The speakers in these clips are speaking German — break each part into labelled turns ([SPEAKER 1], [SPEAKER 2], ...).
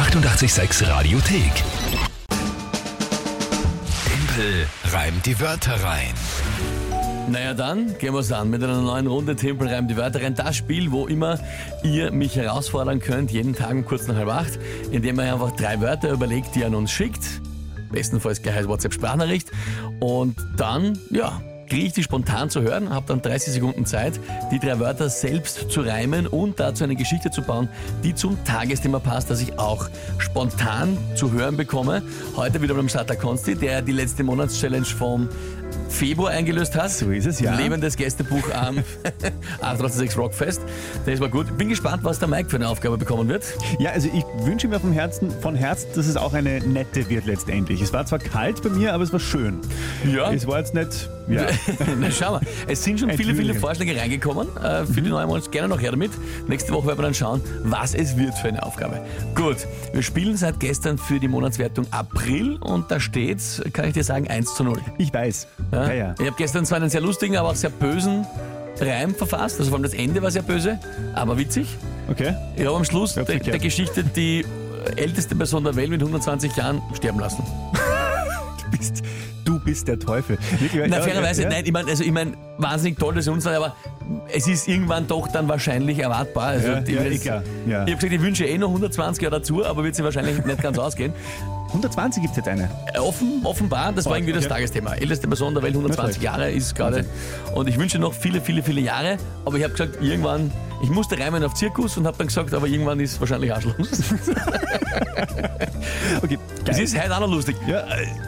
[SPEAKER 1] 886 Radiothek. Tempel reimt die Wörter rein.
[SPEAKER 2] Naja, dann gehen wir's an mit einer neuen Runde Tempel reimt die Wörter rein. Das Spiel, wo immer ihr mich herausfordern könnt, jeden Tag um kurz nach halb acht, indem ihr einfach drei Wörter überlegt, die ihr an uns schickt. Bestenfalls gleich als WhatsApp-Sprachnachricht. Und dann, ja, kriege ich die spontan zu hören, habe dann 30 Sekunden Zeit, die drei Wörter selbst zu reimen und dazu eine Geschichte zu bauen, die zum Tagesthema passt, das ich auch spontan zu hören bekomme. Heute wieder beim Starter Konsti, der die letzte Monatschallenge vom Februar eingelöst hat.
[SPEAKER 3] So ist es, ja.
[SPEAKER 2] Lebendes Gästebuch am 886 Rockfest. Das war gut. Bin gespannt, was der Mike für eine Aufgabe bekommen wird.
[SPEAKER 3] Ja, also ich wünsche mir vom Herzen, von Herzen, dass es auch eine nette wird letztendlich. Es war zwar kalt bei mir, aber es war schön.
[SPEAKER 2] Ja.
[SPEAKER 3] Es war jetzt nicht, ja.
[SPEAKER 2] Na, schau mal, es sind schon viele, viele. Vorschläge reingekommen äh, für die neue Monat. Gerne noch her damit. Nächste Woche werden wir dann schauen, was es wird für eine Aufgabe. Gut, wir spielen seit gestern für die Monatswertung April und da steht's, kann ich dir sagen, 1 zu 0.
[SPEAKER 3] Ich weiß.
[SPEAKER 2] Ja?
[SPEAKER 3] Ja, ja.
[SPEAKER 2] Ich habe gestern zwar einen sehr lustigen, aber auch sehr bösen Reim verfasst. Also vor allem das Ende war sehr böse, aber witzig.
[SPEAKER 3] Okay.
[SPEAKER 2] Ich habe am Schluss der, der Geschichte die älteste Person der Welt mit 120 Jahren sterben lassen.
[SPEAKER 3] Du bist, bist der Teufel. Wirklich,
[SPEAKER 2] Na,
[SPEAKER 3] ja,
[SPEAKER 2] fairerweise,
[SPEAKER 3] ja,
[SPEAKER 2] nein, ich meine, also ich mein, wahnsinnig toll, dass sie uns aber es ist irgendwann doch dann wahrscheinlich erwartbar. Also,
[SPEAKER 3] Ja,
[SPEAKER 2] ich
[SPEAKER 3] ja,
[SPEAKER 2] das-
[SPEAKER 3] klar, ja.
[SPEAKER 2] Ich habe gesagt, ich wünsche eh noch 120 Jahre dazu, aber wird sie wahrscheinlich nicht ganz ausgehen.
[SPEAKER 3] 120 gibt es jetzt eine.
[SPEAKER 2] Äh, Offen, offenbar, das war irgendwie das
[SPEAKER 3] okay.
[SPEAKER 2] Tagesthema. Älteste Person der Welt, 120
[SPEAKER 3] Na
[SPEAKER 2] Jahre ist gerade. Und ich wünsche noch viele, viele, viele Jahre. Aber ich habe gesagt, irgendwann, ich musste reimen auf Zirkus und habe dann gesagt, aber irgendwann ist wahrscheinlich Arschloch.
[SPEAKER 3] Okay,
[SPEAKER 2] Das ist heute auch noch lustig.
[SPEAKER 3] Ja,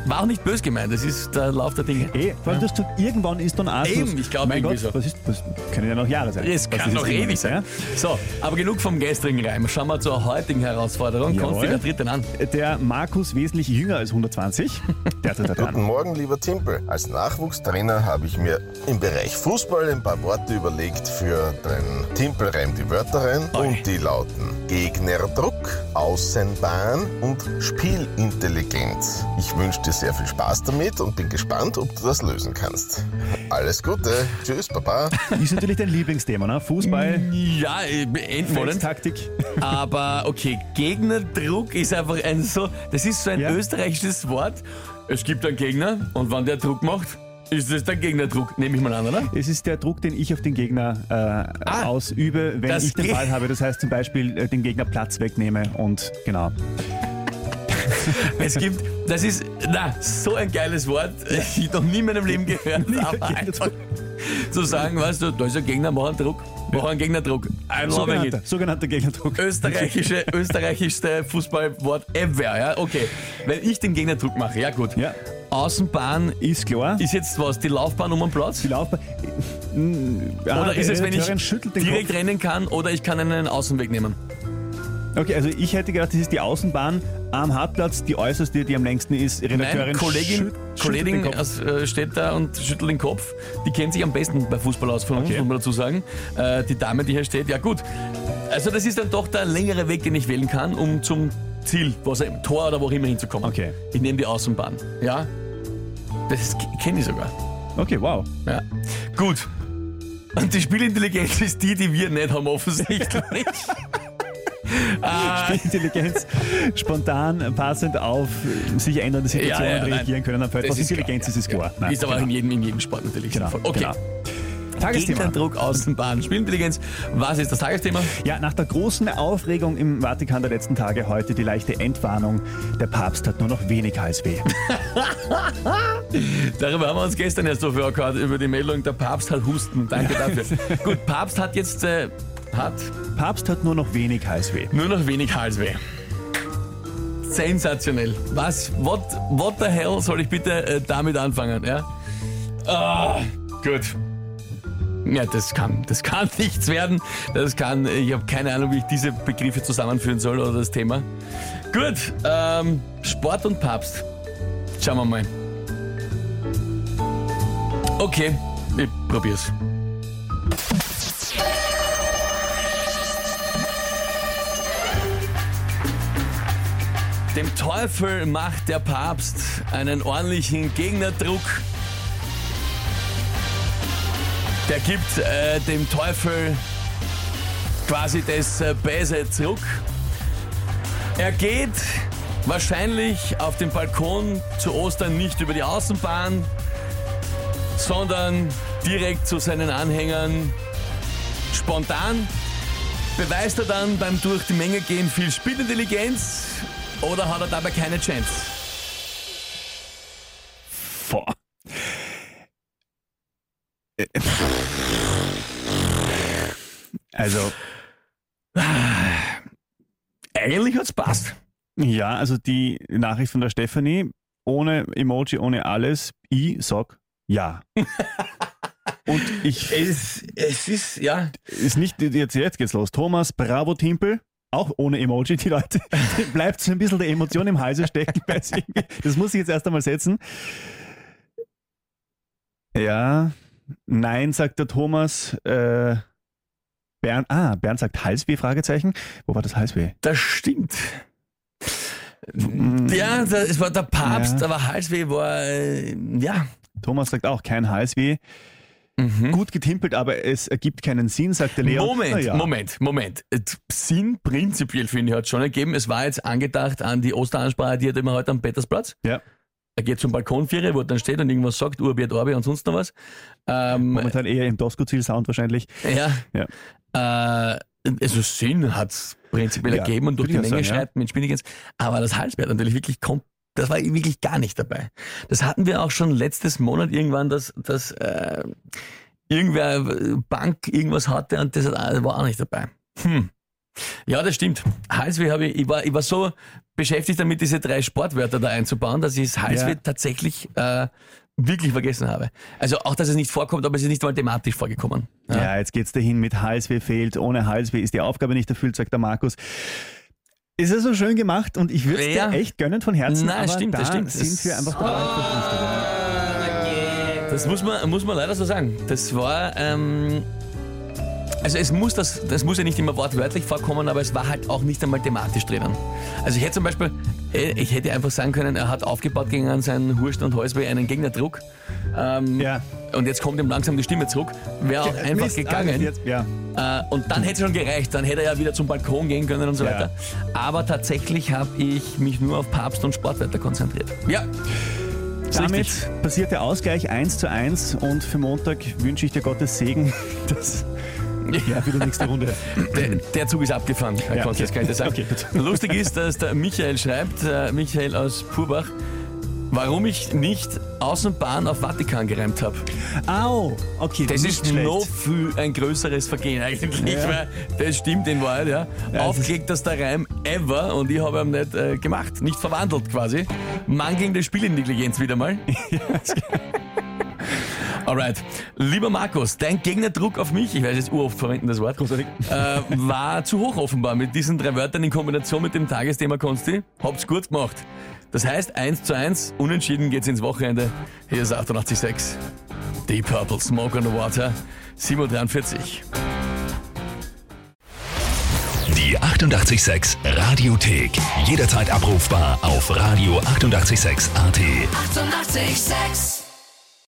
[SPEAKER 2] War auch nicht böse gemeint, das ist der Lauf der Dinge.
[SPEAKER 3] eh, vor allem, dass du irgendwann ist dann Arschloch.
[SPEAKER 2] Eben, ich glaub
[SPEAKER 3] Mein
[SPEAKER 2] irgendwie
[SPEAKER 3] Gott,
[SPEAKER 2] so.
[SPEAKER 3] was ist, was können ja noch Jahre sein.
[SPEAKER 2] Es kann
[SPEAKER 3] ist
[SPEAKER 2] noch ewig sein. So, aber genug vom gestrigen Reim. Schauen wir zur heutigen Herausforderung. Konsti, wer tritt denn an?
[SPEAKER 3] Ja? Der Markus wesentlich jünger als 120. Der tritt
[SPEAKER 4] Guten
[SPEAKER 3] an.
[SPEAKER 4] Morgen, lieber Timpel. Als Nachwuchstrainer habe ich mir im Bereich Fußball ein paar Worte überlegt für den Timpel reimt die Wörter rein und die lauten Gegnerdruck, Außenbahn und Spielintelligenz. Ich wünsche dir sehr viel Spaß damit und bin gespannt, ob du das lösen kannst. Alles Gute. Tschüss, Baba.
[SPEAKER 3] Ist natürlich dein Lieblingsthema, ne? Fußball,
[SPEAKER 2] Ja, äh, endmodern.
[SPEAKER 3] Feldtaktik.
[SPEAKER 2] Aber okay, Gegnerdruck ist einfach ein so, das ist so ein
[SPEAKER 3] Ja.
[SPEAKER 2] österreichisches Wort. Es gibt einen Gegner und wenn der Druck macht, ist das der Gegnerdruck, nehme ich mal an, oder?
[SPEAKER 3] Es ist der Druck, den ich auf den Gegner äh,
[SPEAKER 2] Ah,
[SPEAKER 3] ausübe, wenn ich den. Ball habe. Das heißt zum Beispiel äh, den Gegner Platz wegnehme und genau.
[SPEAKER 2] Es gibt, das ist, na, so ein geiles Wort, ich noch nie in meinem Leben gehört, aber einfach zu sagen, weißt du, da ist ein Gegner, mach einen Druck, mach einen Gegnerdruck. Love
[SPEAKER 3] Sogenannter, sogenannter Gegnerdruck.
[SPEAKER 2] Österreichische, österreichischste Fußballwort ever, ja, okay. Wenn ich den Gegnerdruck mache, ja gut.
[SPEAKER 3] Ja.
[SPEAKER 2] Außenbahn
[SPEAKER 3] Ist klar.
[SPEAKER 2] ist jetzt was, die Laufbahn um den Platz?
[SPEAKER 3] die Laufbahn. Ja,
[SPEAKER 2] Oder ist es, wenn ich direkt
[SPEAKER 3] Kopf.
[SPEAKER 2] rennen kann oder ich kann einen Außenweg nehmen?
[SPEAKER 3] Okay, also ich hätte gedacht, das ist die Außenbahn am Hartplatz, die äußerste, die am längsten ist. Redakteurin
[SPEAKER 2] Nein, Kollegin,
[SPEAKER 3] schüt-
[SPEAKER 2] Kollegin
[SPEAKER 3] den Kopf.
[SPEAKER 2] aus, äh, steht da und schüttelt den Kopf. Die kennt sich am besten bei Fußball aus von uns,
[SPEAKER 3] Okay.
[SPEAKER 2] muss man dazu sagen. Äh, die Dame, die hier steht, ja gut. Also das ist dann doch der längere Weg, den ich wählen kann, um zum Ziel, was im Tor oder wo auch immer hinzukommen.
[SPEAKER 3] Okay.
[SPEAKER 2] Ich nehme die Außenbahn. Ja, das kenne ich sogar.
[SPEAKER 3] Okay, wow.
[SPEAKER 2] Ja. Gut. Und die Spielintelligenz ist die, die wir nicht haben offensichtlich. Ah,
[SPEAKER 3] Intelligenz spontan, passend auf äh, sich ändernde Situationen
[SPEAKER 2] Ja, ja, nein.
[SPEAKER 3] reagieren können.
[SPEAKER 2] Das
[SPEAKER 3] etwas
[SPEAKER 2] ist
[SPEAKER 3] Intelligenz
[SPEAKER 2] klar,
[SPEAKER 3] ist es
[SPEAKER 2] ja,
[SPEAKER 3] klar.
[SPEAKER 2] ja. ist aber
[SPEAKER 3] genau.
[SPEAKER 2] in jedem, in jedem Sport natürlich.
[SPEAKER 3] Genau.
[SPEAKER 2] Okay.
[SPEAKER 3] genau. Tagesthema.
[SPEAKER 2] Gegnerdruck, Außenbahn, Spielintelligenz. Was ist das Tagesthema?
[SPEAKER 3] Ja, nach der großen Aufregung im Vatikan der letzten Tage heute die leichte Entwarnung. Der Papst hat nur noch wenig Halsweh.
[SPEAKER 2] Darüber haben wir uns gestern erst so vorgehört, über die Meldung, der Papst hat Husten. Danke dafür. Gut, Papst hat jetzt äh, hat
[SPEAKER 3] Papst hat nur noch wenig Halsweh.
[SPEAKER 2] nur noch wenig Halsweh. Sensationell. Was, what, what the hell soll ich bitte äh, damit anfangen? Ja? Ah, gut. Ja, das kann, das kann nichts werden. Das kann, ich habe keine Ahnung, wie ich diese Begriffe zusammenführen soll oder das Thema. Gut, ähm, Sport und Papst. Schauen wir mal. Okay, ich probier's. Dem Teufel macht der Papst einen ordentlichen Gegnerdruck. Der gibt äh, dem Teufel quasi das äh, Böse zurück. Er geht wahrscheinlich auf dem Balkon zu Ostern nicht über die Außenbahn, sondern direkt zu seinen Anhängern spontan. Beweist er dann beim durch die Menge gehen viel Spielintelligenz oder hat er dabei keine Chance?
[SPEAKER 3] Also,
[SPEAKER 2] Eigentlich hat's passt.
[SPEAKER 3] ja, also die Nachricht von der Stefanie, ohne Emoji, ohne alles, ich sag ja. Und ich
[SPEAKER 2] Es, es ist, ja,
[SPEAKER 3] ist nicht, jetzt, jetzt geht's los. Thomas, bravo Timpel. Auch ohne Emoji, die Leute. Bleibt so ein bisschen der Emotion im Halse stecken. Das muss ich jetzt erst einmal setzen. Ja, nein, sagt der Thomas. Äh, Bernd, ah, Bernd sagt Halsweh, Fragezeichen. Wo war das Halsweh?
[SPEAKER 2] das stimmt. Ja, da- es war der Papst,
[SPEAKER 3] Ja.
[SPEAKER 2] aber Halsweh war, äh, ja.
[SPEAKER 3] Thomas sagt auch kein Halsweh. Gut getimpelt, aber es ergibt keinen Sinn, sagt der Leon.
[SPEAKER 2] Moment,
[SPEAKER 3] ja.
[SPEAKER 2] Moment, Moment. Äh, Sinn prinzipiell, finde ich, hat schon ergeben. Es war jetzt angedacht an die Osteransprache, die hat immer heute am Petersplatz.
[SPEAKER 3] Ja,
[SPEAKER 2] Er geht zum Balkonvierer, wo er dann steht und irgendwas sagt, Urbiet, Orbi und sonst noch was. Ähm,
[SPEAKER 3] momentan eher im Doskozil-Sound wahrscheinlich.
[SPEAKER 2] ja.
[SPEAKER 3] Ja.
[SPEAKER 2] Äh, also Sinn hat es prinzipiell
[SPEAKER 3] Ja,
[SPEAKER 2] ergeben und durch die Menge
[SPEAKER 3] sagen, ja.
[SPEAKER 2] mit Spinnigens. Aber das Halsbett natürlich wirklich kommt. Das war wirklich gar nicht dabei. Das hatten wir auch schon letztes Monat irgendwann, dass, dass äh, irgendwer äh, Bank irgendwas hatte und das hat- war auch nicht dabei. Hm. Ja, das stimmt. Halsweh habe ich, ich war, ich war so beschäftigt damit, diese drei Sportwörter da einzubauen, dass ich das Halsweh
[SPEAKER 3] Ja.
[SPEAKER 2] tatsächlich äh, wirklich vergessen habe. Also auch, dass es nicht vorkommt, aber es ist nicht mal thematisch vorgekommen.
[SPEAKER 3] Ja, jetzt geht's dahin mit Halsweh fehlt. Ohne Halsweh ist die Aufgabe nicht erfüllt, sagt der Markus. Ist ja so schön gemacht und ich würde es
[SPEAKER 2] Ja.
[SPEAKER 3] dir echt gönnen von Herzen.
[SPEAKER 2] Nein,
[SPEAKER 3] aber
[SPEAKER 2] stimmt,
[SPEAKER 3] da
[SPEAKER 2] das stimmt.
[SPEAKER 3] sind wir einfach verpflichtet.
[SPEAKER 2] Das muss man, muss man leider so sagen. Das war, ähm, also es muss das, das muss ja nicht immer wortwörtlich vorkommen, aber es war halt auch nicht einmal thematisch drinnen. Also ich hätte zum Beispiel, äh, ich hätte einfach sagen können, er hat aufgebaut gegen seinen Hurst und Halsweh einen Gegnerdruck. Ähm,
[SPEAKER 3] Ja.
[SPEAKER 2] Und jetzt kommt ihm langsam die Stimme zurück. Wäre auch einfach
[SPEAKER 3] Mist,
[SPEAKER 2] gegangen.
[SPEAKER 3] Jetzt, ja.
[SPEAKER 2] Äh, und dann hätte es schon gereicht. Dann hätte er ja wieder zum Balkon gehen können und so
[SPEAKER 3] Ja.
[SPEAKER 2] weiter. Aber tatsächlich habe ich mich nur auf Papst und Sportwetter konzentriert. Ja.
[SPEAKER 3] Damit
[SPEAKER 2] richtig.
[SPEAKER 3] passiert der Ausgleich 1 zu 1 und für Montag wünsche ich dir Gottes Segen, dass ja, für die nächste Runde.
[SPEAKER 2] Der, der Zug ist abgefahren, Herr
[SPEAKER 3] Ja,
[SPEAKER 2] Konz,
[SPEAKER 3] okay.
[SPEAKER 2] das kann ich dir sagen.
[SPEAKER 3] Okay.
[SPEAKER 2] Lustig ist, dass der Michael schreibt, äh, Michael aus Purbach, warum ich nicht Außenbahn auf Vatikan gereimt habe.
[SPEAKER 3] Au, okay,
[SPEAKER 2] Das ist
[SPEAKER 3] schlecht.
[SPEAKER 2] noch viel ein größeres Vergehen eigentlich,
[SPEAKER 3] Ja.
[SPEAKER 2] weil das stimmt in Wahrheit, ja.
[SPEAKER 3] Ja,
[SPEAKER 2] Aufgelegt, dass der Reim ever und ich habe ihn nicht äh, gemacht, nicht verwandelt quasi. Mangelnde Spielintelligenz wieder mal. Alright. Lieber Markus, dein Gegnerdruck auf mich, ich weiß jetzt uroft verwenden das Wort,
[SPEAKER 3] Großartig.
[SPEAKER 2] äh, war zu hoch offenbar. Mit diesen drei Wörtern in Kombination mit dem Tagesthema Konsti. Habt's gut gemacht. Das heißt 1 zu 1, unentschieden geht's ins Wochenende. Hier ist 886. Deep Purple, Smoke on the Water, 7.43
[SPEAKER 1] Die 886 Radiothek. Jederzeit abrufbar auf radio886.at. 886!
[SPEAKER 5] 886